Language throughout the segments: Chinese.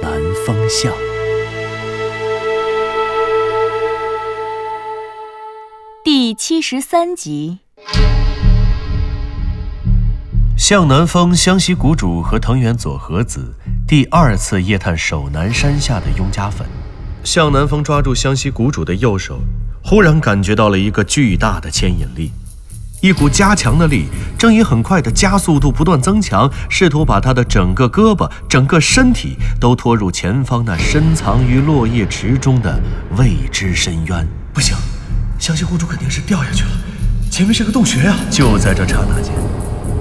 南风向》第七十三集。向南风湘西谷主和藤原佐和子第二次夜探守南山下的雍家坟。向南风抓住湘西谷主的右手，忽然感觉到了一个巨大的牵引力，一股加强的力正以很快的加速度不断增强，试图把他的整个胳膊、整个身体都拖入前方那深藏于落叶池中的未知深渊。不行，湘西公主肯定是掉下去了，前面是个洞穴呀！就在这刹那间，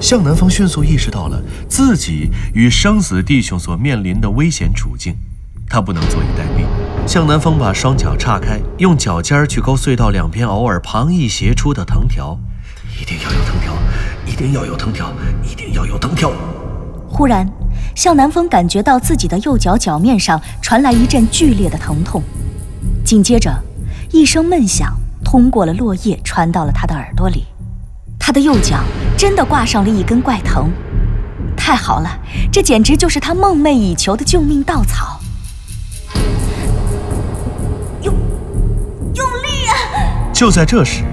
向南风迅速意识到了自己与生死弟兄所面临的危险处境，他不能坐以待毙。向南风把双脚岔开，用脚尖去勾隧道两边偶尔旁逸斜出的藤条。一定要有藤条，一定要有藤条，一定要有藤条。忽然，向南风感觉到自己的右脚脚面上传来一阵剧烈的疼痛，紧接着，一声闷响通过了落叶，传到了他的耳朵里。他的右脚真的挂上了一根怪藤，太好了，这简直就是他梦寐以求的救命稻草。用用力啊就在这时，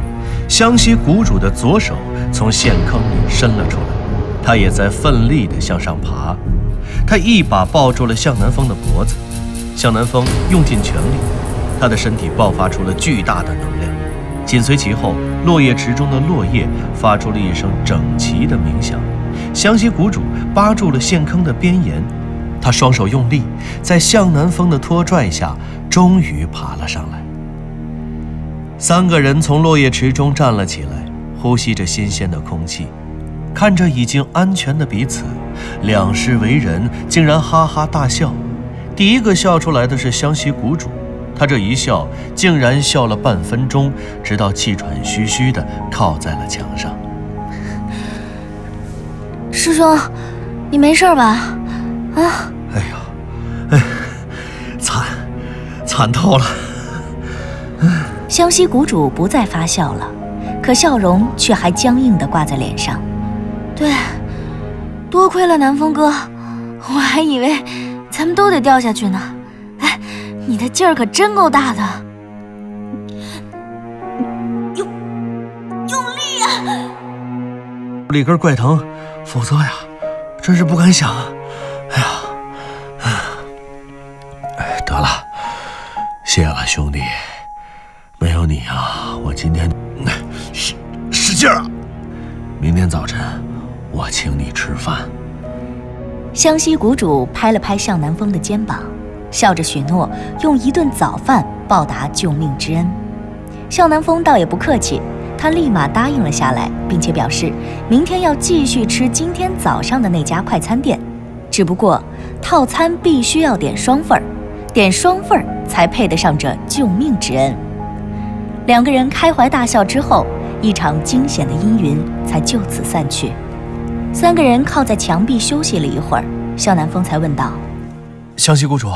湘西谷主的左手从陷坑里伸了出来，他也在奋力地向上爬。他一把抱住了向南风的脖子，向南风用尽全力，他的身体爆发出了巨大的能量。紧随其后，落叶池中的落叶发出了一声整齐的鸣响。湘西谷主扒住了陷坑的边沿，他双手用力，在向南风的拖拽下，终于爬了上来。三个人从落叶池中站了起来，呼吸着新鲜的空气，看着已经安全的彼此，两世为人竟然哈哈大笑。第一个笑出来的是湘西谷主，他这一笑竟然笑了半分钟，直到气喘吁吁地靠在了墙上。师兄，你没事吧？啊？哎呀，哎，惨，惨透了。湘西谷主不再发笑了，可笑容却还僵硬地挂在脸上。对，多亏了南风哥，我还以为咱们都得掉下去呢。哎，你的劲儿可真够大的，用用力呀！里根怪疼，否则呀，真是不敢想啊。哎呀，哎，得了，谢了，兄弟。没有你啊，我今天使使劲儿！明天早晨我请你吃饭。湘西谷主拍了拍向南风的肩膀，笑着许诺用一顿早饭报答救命之恩。向南风倒也不客气，他立马答应了下来，并且表示明天要继续吃今天早上的那家快餐店，只不过套餐必须要点双份儿，点双份儿才配得上这救命之恩。两个人开怀大笑之后，一场惊险的阴云才就此散去。三个人靠在墙壁休息了一会儿，萧南风才问道：“湘西谷主，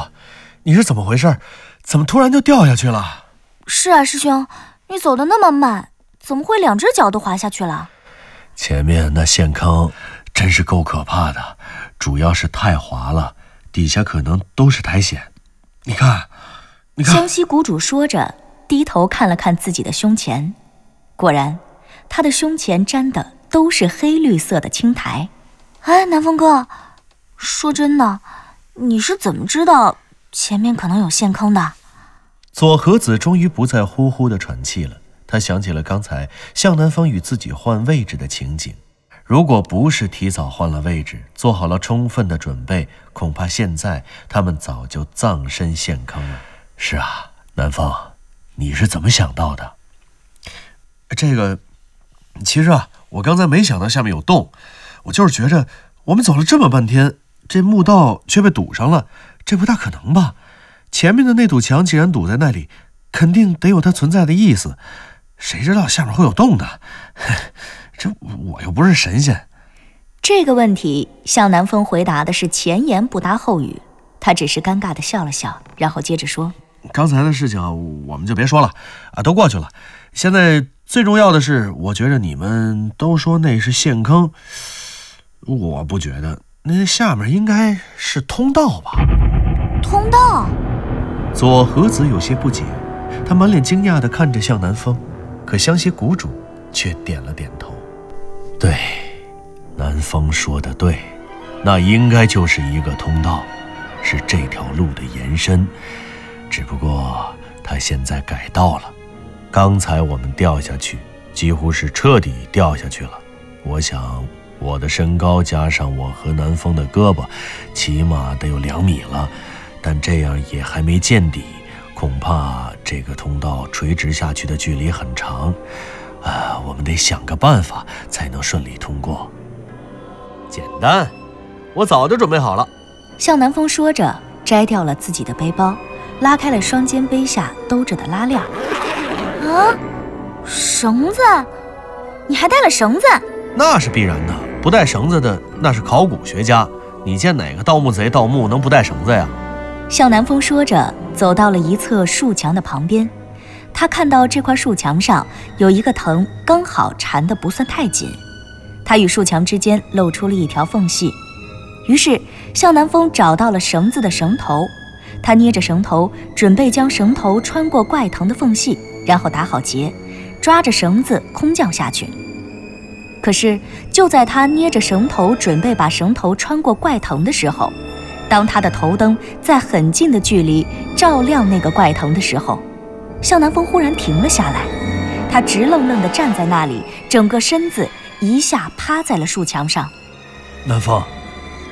你是怎么回事？怎么突然就掉下去了？”“是啊，师兄，你走的那么慢，怎么会两只脚都滑下去了？”“前面那陷坑真是够可怕的，主要是太滑了，底下可能都是苔藓。你看，你看。”湘西谷主说着。低头看了看自己的胸前，果然，他的胸前粘的都是黑绿色的青苔。哎，南风哥，说真的，你是怎么知道前面可能有陷坑的？左和子终于不再呼呼的喘气了。他想起了刚才向南风与自己换位置的情景，如果不是提早换了位置，做好了充分的准备，恐怕现在他们早就葬身陷坑了。是啊，南风。你是怎么想到的？这个，其实啊，我刚才没想到下面有洞，我就是觉着我们走了这么半天，这墓道却被堵上了，这不大可能吧？前面的那堵墙既然堵在那里，肯定得有它存在的意思。谁知道下面会有洞呢？这我又不是神仙。这个问题，向南风回答的是前言不搭后语。他只是尴尬的笑了笑，然后接着说：“刚才的事情我们就别说了啊，都过去了。现在最重要的是，我觉着你们都说那是陷坑，我不觉得，那下面应该是通道吧？通道？”左和子有些不解，他满脸惊讶地看着向南风，可湘西谷主却点了点头：“对，南风说的对，那应该就是一个通道。”是这条路的延伸，只不过他现在改道了。刚才我们掉下去，几乎是彻底掉下去了。我想，我的身高加上我和南风的胳膊，起码得有两米了。但这样也还没见底，恐怕这个通道垂直下去的距离很长。啊，我们得想个办法才能顺利通过。简单，我早就准备好了。向南风说着，摘掉了自己的背包，拉开了双肩背下兜着的拉链。啊，绳子？你还带了绳子？那是必然的，不带绳子的那是考古学家。你见哪个盗墓贼盗墓能不带绳子呀？向南风说着，走到了一侧树墙的旁边。他看到这块树墙上有一个藤，刚好缠得不算太紧。他与树墙之间露出了一条缝隙。于是，向南风找到了绳子的绳头，他捏着绳头，准备将绳头穿过怪藤的缝隙，然后打好结，抓着绳子空降下去。可是，就在他捏着绳头，准备把绳头穿过怪藤的时候，当他的头灯在很近的距离照亮那个怪藤的时候，向南风忽然停了下来，他直愣愣地站在那里，整个身子一下趴在了树墙上。南风。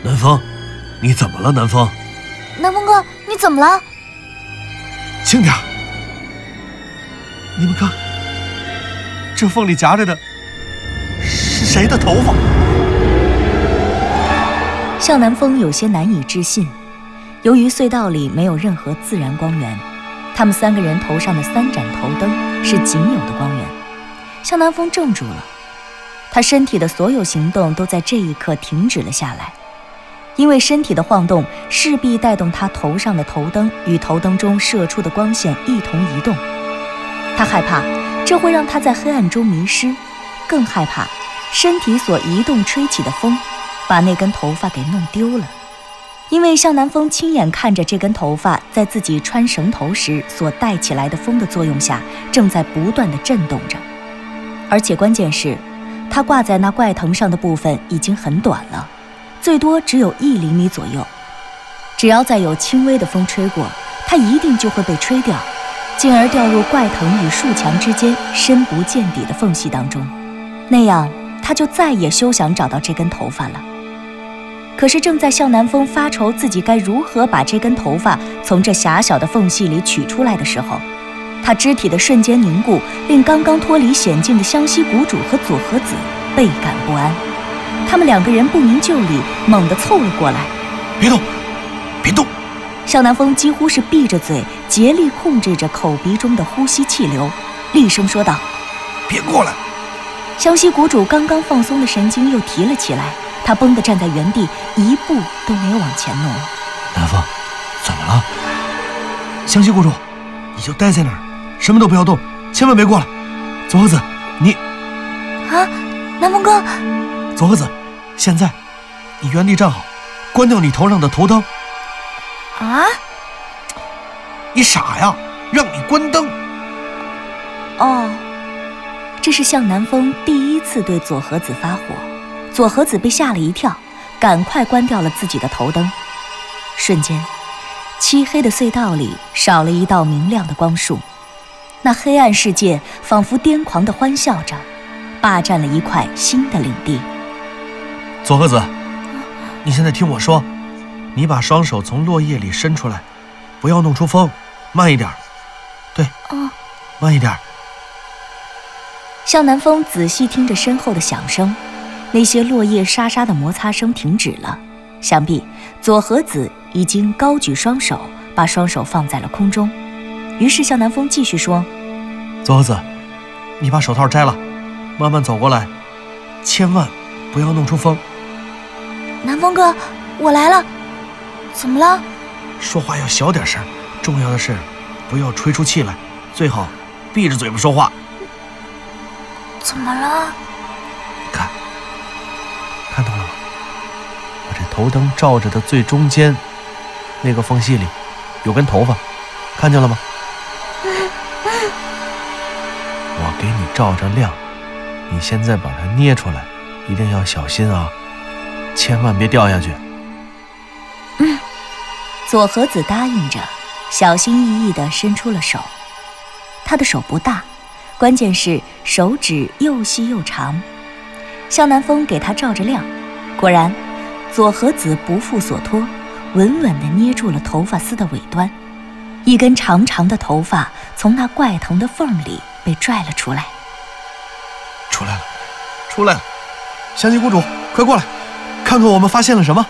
南风，你怎么了？南风，南风哥，你怎么了？轻点你们看，这缝里夹着的是谁的头发？向南风有些难以置信。由于隧道里没有任何自然光源，他们三个人头上的三盏头灯是仅有的光源。向南风怔住了，他身体的所有行动都在这一刻停止了下来。因为身体的晃动势必带动他头上的头灯与头灯中射出的光线一同移动，他害怕这会让他在黑暗中迷失，更害怕身体所移动吹起的风把那根头发给弄丢了。因为向南风亲眼看着这根头发在自己穿绳头时所带起来的风的作用下，正在不断的震动着，而且关键是，它挂在那怪藤上的部分已经很短了。最多只有一厘米左右，只要再有轻微的风吹过，它一定就会被吹掉，进而掉入怪藤与树墙之间深不见底的缝隙当中。那样，他就再也休想找到这根头发了。可是，正在向南风发愁自己该如何把这根头发从这狭小的缝隙里取出来的时候，他肢体的瞬间凝固，令刚刚脱离险境的湘西谷主和佐和子倍感不安。他们两个人不明就里，猛地凑了过来。别动，别动！向南风几乎是闭着嘴，竭力控制着口鼻中的呼吸气流，厉声说道：“别过来！”湘西谷主刚刚放松的神经又提了起来，他绷得站在原地，一步都没有往前挪。南风，怎么了？湘西谷主，你就待在那儿，什么都不要动，千万别过来。左和子，你……啊，南风哥。左和子，现在你原地站好，关掉你头上的头灯。啊！你傻呀？让你关灯。哦，这是向南风第一次对左和子发火，左和子被吓了一跳，赶快关掉了自己的头灯。瞬间，漆黑的隧道里少了一道明亮的光束，那黑暗世界仿佛癫狂地欢笑着，霸占了一块新的领地。左和子，你现在听我说，你把双手从落叶里伸出来，不要弄出风，慢一点。对，哦，慢一点。向南风仔细听着身后的响声，那些落叶沙沙的摩擦声停止了，想必左和子已经高举双手，把双手放在了空中。于是向南风继续说：“左和子，你把手套摘了，慢慢走过来，千万不要弄出风。”南风哥，我来了，怎么了？说话要小点声，重要的是不要吹出气来，最好闭着嘴巴说话。怎么了？看，看到了吗？我这头灯照着的最中间那个缝隙里有根头发，看见了吗？我给你照着亮，你现在把它捏出来，一定要小心啊，千万别掉下去。嗯，左和子答应着，小心翼翼地伸出了手。他的手不大，关键是手指又细又长。向南风给他照着亮，果然，左和子不负所托，稳稳地捏住了头发丝的尾端，一根长长的头发从那怪疼的缝里被拽了出来。出来了，出来了！香溪公主，快过来，看看我们发现了什么。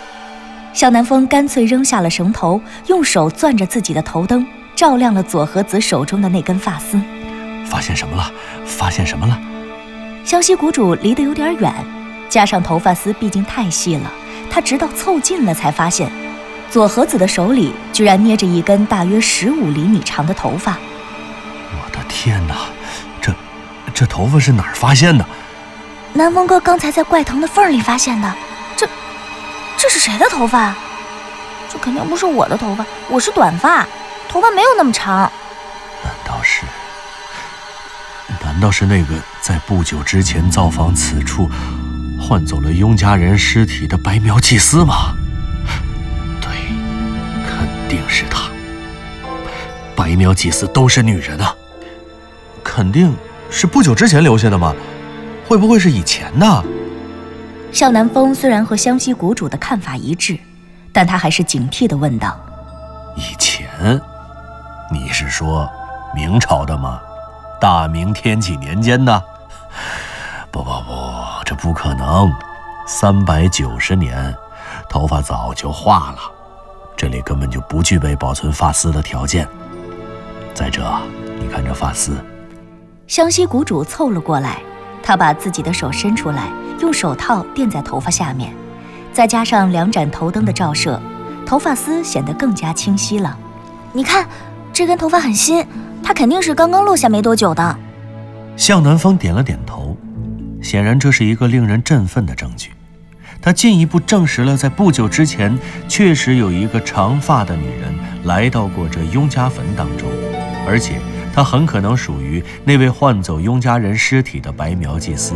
向南风干脆扔下了绳头，用手攥着自己的头灯，照亮了左和子手中的那根发丝。发现什么了？发现什么了？湘西谷主离得有点远，加上头发丝毕竟太细了，他直到凑近了才发现，左和子的手里居然捏着一根大约十五厘米长的头发。我的天哪，这这头发是哪儿发现的？南风哥刚才在怪藤的缝里发现的。这是谁的头发？这肯定不是我的头发，我是短发，头发没有那么长。难道是？难道是那个在不久之前造访此处，换走了雍家人尸体的白苗祭司吗？对，肯定是他。白苗祭司都是女人啊，肯定是不久之前留下的吗？会不会是以前的？向南风虽然和湘西谷主的看法一致，但他还是警惕地问道：“以前？你是说明朝的吗？”大明天启年间的？不不不，这不可能。三百九十年，头发早就化了，这里根本就不具备保存发丝的条件。再者，你看这发丝。湘西谷主凑了过来，他把自己的手伸出来，用手套垫在头发下面，再加上两盏头灯的照射，头发丝显得更加清晰了。你看，这根头发很新。他肯定是刚刚落下没多久的。向南风点了点头，显然这是一个令人振奋的证据。他进一步证实了，在不久之前，确实有一个长发的女人来到过这雍家坟当中，而且他很可能属于那位换走雍家人尸体的白苗祭司。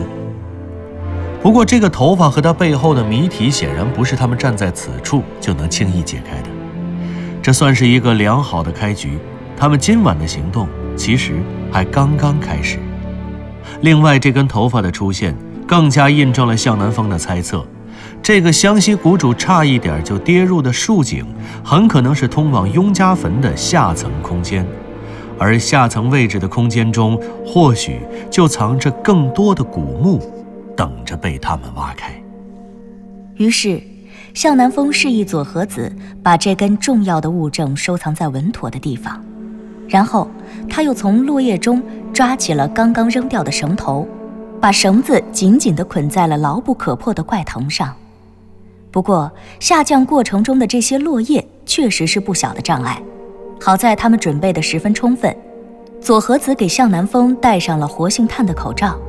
不过，这个头发和他背后的谜题，显然不是他们站在此处就能轻易解开的。这算是一个良好的开局。他们今晚的行动其实还刚刚开始。另外，这根头发的出现更加印证了向南风的猜测：这个湘西谷主差一点就跌入的竖井，很可能是通往雍家坟的下层空间，而下层位置的空间中，或许就藏着更多的古墓，等着被他们挖开。于是，向南风示意左和子把这根重要的物证收藏在稳妥的地方。然后，他又从落叶中抓起了刚刚扔掉的绳头，把绳子紧紧地捆在了牢不可破的怪藤上。不过，下降过程中的这些落叶确实是不小的障碍。好在他们准备得十分充分。左和子给向南风戴上了活性炭的口罩，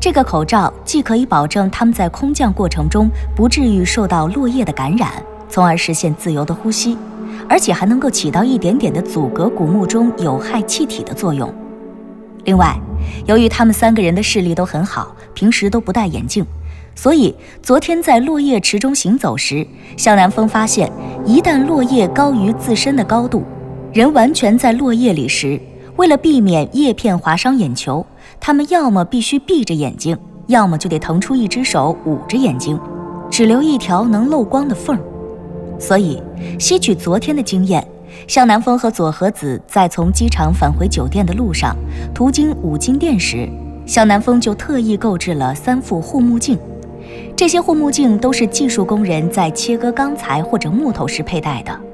这个口罩既可以保证他们在空降过程中不至于受到落叶的感染，从而实现自由的呼吸。而且还能够起到一点点的阻隔古墓中有害气体的作用。另外，由于他们三个人的视力都很好，平时都不戴眼镜，所以昨天在落叶池中行走时，向南风发现，一旦落叶高于自身的高度，人完全在落叶里时，为了避免叶片划伤眼球，他们要么必须闭着眼睛，要么就得腾出一只手捂着眼睛，只留一条能漏光的缝。所以，吸取昨天的经验，向南风和左和子在从机场返回酒店的路上，途经五金店时，向南风就特意购置了三副护目镜，这些护目镜都是技术工人在切割钢材或者木头时佩戴的。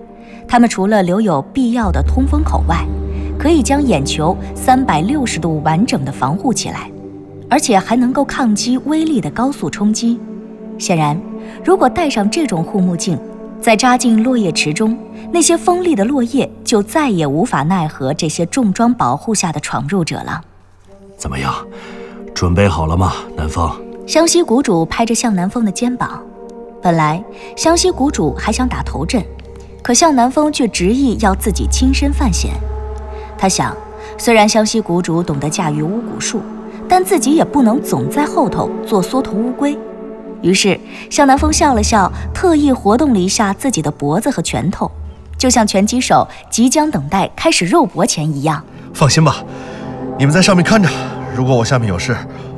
它们除了留有必要的通风口外，可以将眼球三百六十度完整的防护起来，而且还能够抗击微粒的高速冲击。显然，如果戴上这种护目镜，再扎进落叶池中，那些锋利的落叶就再也无法奈何这些重装保护下的闯入者了。怎么样，准备好了吗，南风？湘西谷主拍着向南风的肩膀。本来湘西谷主还想打头阵，可向南风却执意要自己亲身犯险。他想，虽然湘西谷主懂得驾驭巫蛊术，但自己也不能总在后头做缩头乌龟。于是向南风笑了笑，特意活动了一下自己的脖子和拳头，就像拳击手即将等待开始肉搏前一样。放心吧，你们在上面看着，如果我下面有事，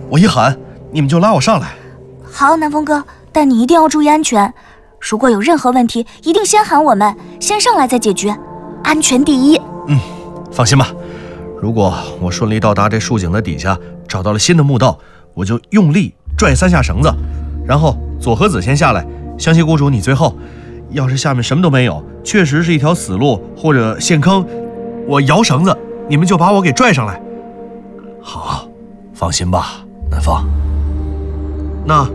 我一喊。你们就拉我上来，好，南风哥，但你一定要注意安全。如果有任何问题，一定先喊我们，先上来再解决，安全第一。嗯，放心吧。如果我顺利到达这竖井的底下，找到了新的墓道，我就用力拽三下绳子，然后左和子先下来，湘西谷主你最后。要是下面什么都没有，确实是一条死路或者陷坑，我摇绳子，你们就把我给拽上来。好，放心吧，南风。那，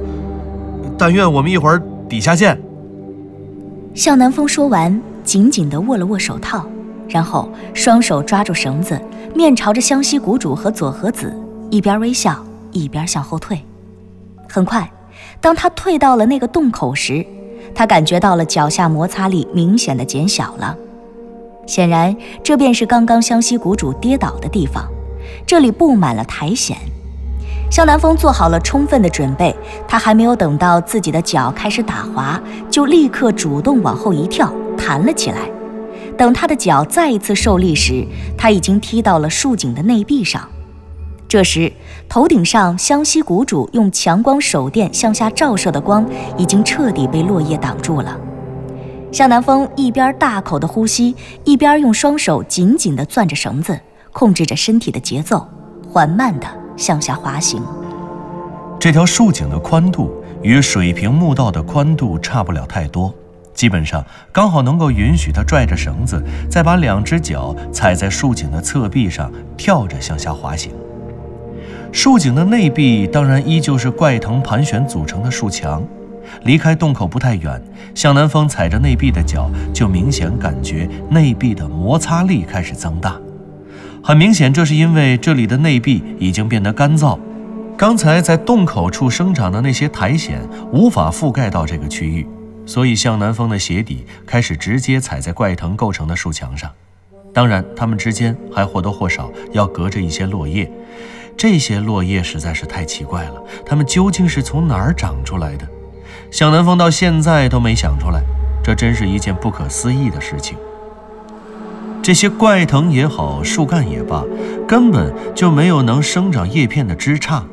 但愿我们一会儿底下见。向南风说完，紧紧地握了握手套，然后双手抓住绳子，面朝着湘西谷主和佐和子，一边微笑一边向后退。很快，当他退到了那个洞口时，他感觉到了脚下摩擦力明显的减小了。显然，这便是刚刚湘西谷主跌倒的地方，这里布满了苔藓。向南风做好了充分的准备，他还没有等到自己的脚开始打滑，就立刻主动往后一跳，弹了起来。等他的脚再一次受力时，他已经踢到了竖井的内壁上。这时，头顶上湘西谷主用强光手电向下照射的光，已经彻底被落叶挡住了。向南风一边大口的呼吸，一边用双手紧紧地攥着绳子，控制着身体的节奏，缓慢的。向下滑行，这条竖井的宽度与水平墓道的宽度差不了太多，基本上刚好能够允许他拽着绳子，再把两只脚踩在竖井的侧壁上，跳着向下滑行。竖井的内壁当然依旧是怪藤盘旋组成的竖墙，离开洞口不太远，向南风踩着内壁的脚，就明显感觉内壁的摩擦力开始增大。很明显，这是因为这里的内壁已经变得干燥，刚才在洞口处生长的那些苔藓无法覆盖到这个区域，所以向南风的鞋底开始直接踩在怪藤构成的树墙上。当然，它们之间还或多或少要隔着一些落叶，这些落叶实在是太奇怪了，它们究竟是从哪儿长出来的？向南风到现在都没想出来，这真是一件不可思议的事情。这些怪藤也好，树干也罢，根本就没有能生长叶片的枝杈，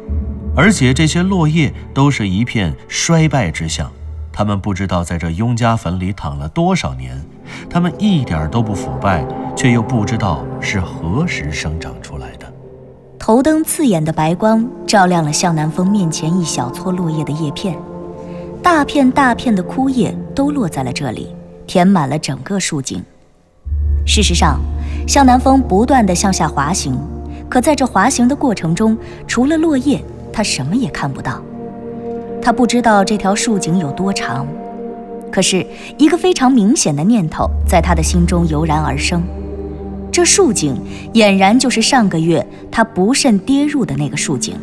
而且这些落叶都是一片衰败之象。他们不知道在这雍家坟里躺了多少年，他们一点都不腐败，却又不知道是何时生长出来的。头灯刺眼的白光照亮了向南风面前一小撮落叶的叶片，大片大片的枯叶都落在了这里，填满了整个树井。事实上，向南风不断地向下滑行，可在这滑行的过程中，除了落叶，他什么也看不到。他不知道这条竖井有多长，可是一个非常明显的念头在他的心中油然而生：这竖井俨然就是上个月他不慎跌入的那个竖井。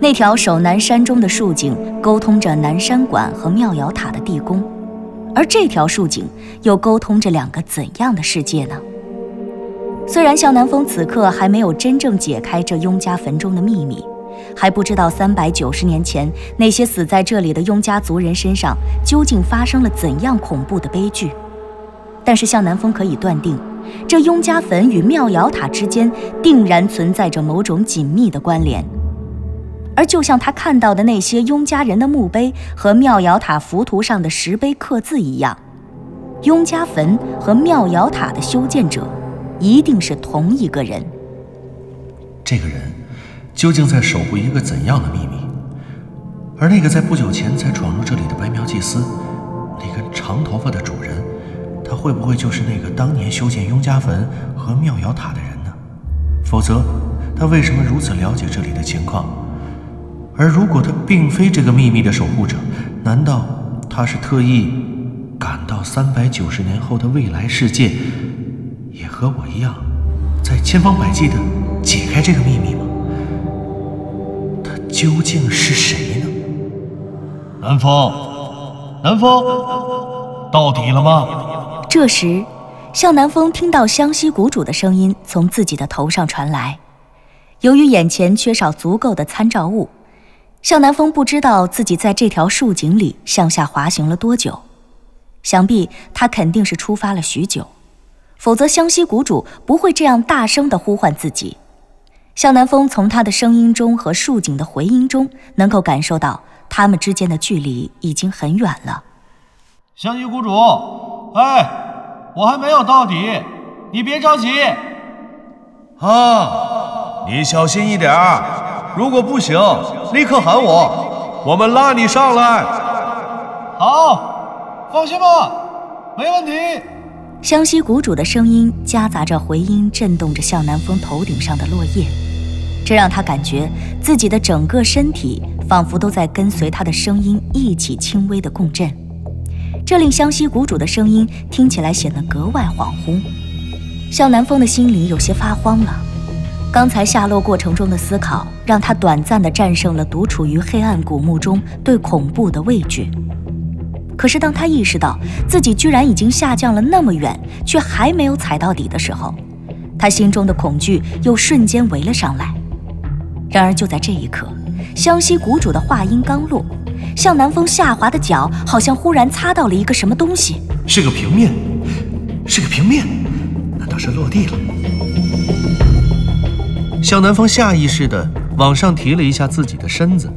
那条守南山中的竖井，沟通着南山馆和妙瑶塔的地宫。而这条竖井又沟通着两个怎样的世界呢？虽然向南风此刻还没有真正解开这雍家坟中的秘密，还不知道三百九十年前那些死在这里的雍家族人身上究竟发生了怎样恐怖的悲剧，但是向南风可以断定，这雍家坟与妙瑶塔之间定然存在着某种紧密的关联。而就像他看到的那些雍家人的墓碑和妙瑶塔浮图上的石碑刻字一样，雍家坟和妙瑶塔的修建者一定是同一个人。这个人究竟在守护一个怎样的秘密？而那个在不久前才闯入这里的白苗祭司，那个长头发的主人，他会不会就是那个当年修建雍家坟和妙瑶塔的人呢？否则，他为什么如此了解这里的情况？而如果他并非这个秘密的守护者，难道他是特意赶到三百九十年后的未来世界，也和我一样，在千方百计的解开这个秘密吗？他究竟是谁呢？南风，南风，到底了吗？这时，向南风听到湘西谷主的声音从自己的头上传来。由于眼前缺少足够的参照物。向南风不知道自己在这条树井里向下滑行了多久，想必他肯定是出发了许久，否则湘西谷主不会这样大声地呼唤自己。向南风从他的声音中和树井的回音中，能够感受到他们之间的距离已经很远了。湘西谷主，哎，我还没有到底，你别着急。啊，你小心一点儿。如果不行，立刻喊我，我们拉你上来。好，放心吧，没问题。湘西谷主的声音夹杂着回音，震动着向南风头顶上的落叶，这让他感觉自己的整个身体仿佛都在跟随他的声音一起轻微的共振，这令湘西谷主的声音听起来显得格外恍惚。向南风的心里有些发慌了。刚才下落过程中的思考，让他短暂地战胜了独处于黑暗古墓中对恐怖的畏惧。可是当他意识到自己居然已经下降了那么远，却还没有踩到底的时候，他心中的恐惧又瞬间围了上来。然而就在这一刻，湘西谷主的话音刚落，向南风下滑的脚好像忽然擦到了一个什么东西，是个平面，是个平面，难道是落地了？向南风下意识地往上提了一下自己的身子，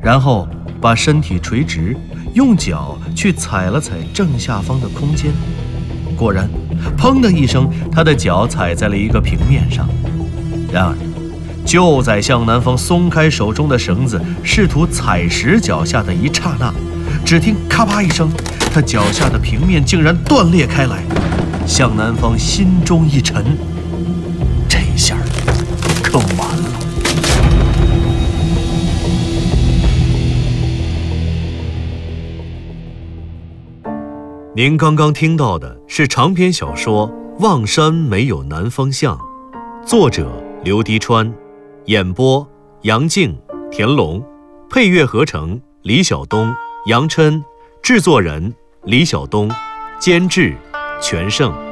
然后把身体垂直，用脚去踩了踩正下方的空间。果然，砰的一声，他的脚踩在了一个平面上。然而，就在向南风松开手中的绳子，试图踩实脚下的一刹那，只听咔吧一声，他脚下的平面竟然断裂开来。向南风心中一沉，您刚刚听到的是长篇小说《望山没有南方向》，作者刘迪川，演播杨静、田龙，配乐合成李晓东、杨琛，制作人李晓东，监制全胜。